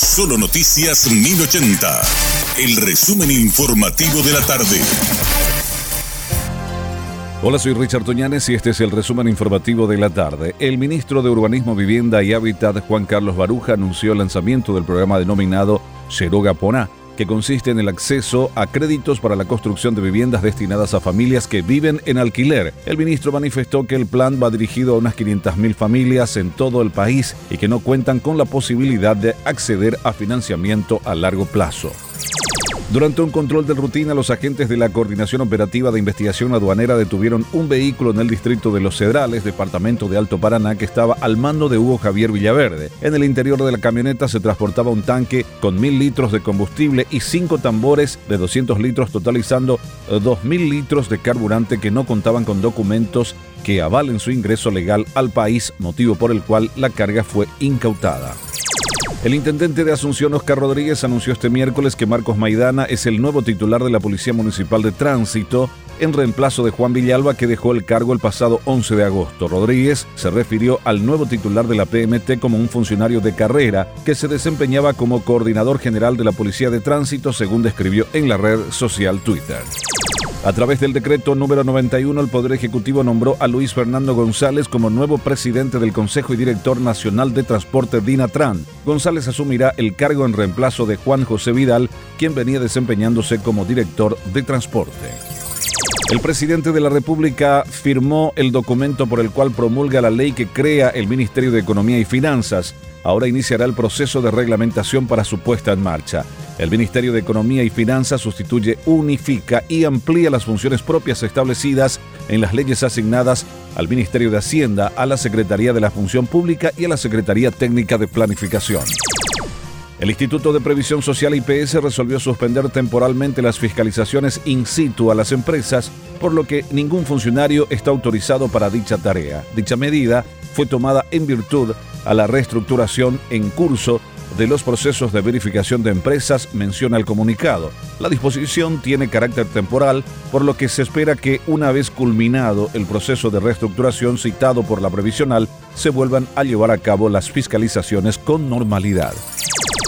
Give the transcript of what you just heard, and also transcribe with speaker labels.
Speaker 1: Solo Noticias 1080. El resumen informativo de la tarde.
Speaker 2: Hola, soy Richard Toñanes y este es el resumen informativo de la tarde. El ministro de Urbanismo, Vivienda y Hábitat, Juan Carlos Baruja, anunció el lanzamiento del programa denominado Cheroga Poná, que consiste en el acceso a créditos para la construcción de viviendas destinadas a familias que viven en alquiler. El ministro manifestó que el plan va dirigido a unas 500.000 familias en todo el país y que no cuentan con la posibilidad de acceder a financiamiento a largo plazo. Durante un control de rutina, los agentes de la Coordinación Operativa de Investigación Aduanera detuvieron un vehículo en el distrito de Los Cedrales, departamento de Alto Paraná, que estaba al mando de Hugo Javier Villaverde. En el interior de la camioneta se transportaba un tanque con mil litros de combustible y cinco tambores de 200 litros, totalizando dos mil litros de carburante que no contaban con documentos que avalen su ingreso legal al país, motivo por el cual la carga fue incautada. El intendente de Asunción, Oscar Rodríguez, anunció este miércoles que Marcos Maidana es el nuevo titular de la Policía Municipal de Tránsito en reemplazo de Juan Villalba, que dejó el cargo el pasado 11 de agosto. Rodríguez se refirió al nuevo titular de la PMT como un funcionario de carrera que se desempeñaba como coordinador general de la Policía de Tránsito, según describió en la red social Twitter. A través del decreto número 91, el Poder Ejecutivo nombró a Luis Fernando González como nuevo presidente del Consejo y Director Nacional de Transporte DINATRAN. González asumirá el cargo en reemplazo de Juan José Vidal, quien venía desempeñándose como director de transporte. El presidente de la República firmó el documento por el cual promulga la ley que crea el Ministerio de Economía y Finanzas. Ahora iniciará el proceso de reglamentación para su puesta en marcha. El Ministerio de Economía y Finanzas sustituye, unifica y amplía las funciones propias establecidas en las leyes asignadas al Ministerio de Hacienda, a la Secretaría de la Función Pública y a la Secretaría Técnica de Planificación. El Instituto de Previsión Social IPS resolvió suspender temporalmente las fiscalizaciones in situ a las empresas, por lo que ningún funcionario está autorizado para dicha tarea. Dicha medida fue tomada en virtud a la reestructuración en curso de los procesos de verificación de empresas, menciona el comunicado. La disposición tiene carácter temporal, por lo que se espera que una vez culminado el proceso de reestructuración citado por la previsional, se vuelvan a llevar a cabo las fiscalizaciones con normalidad.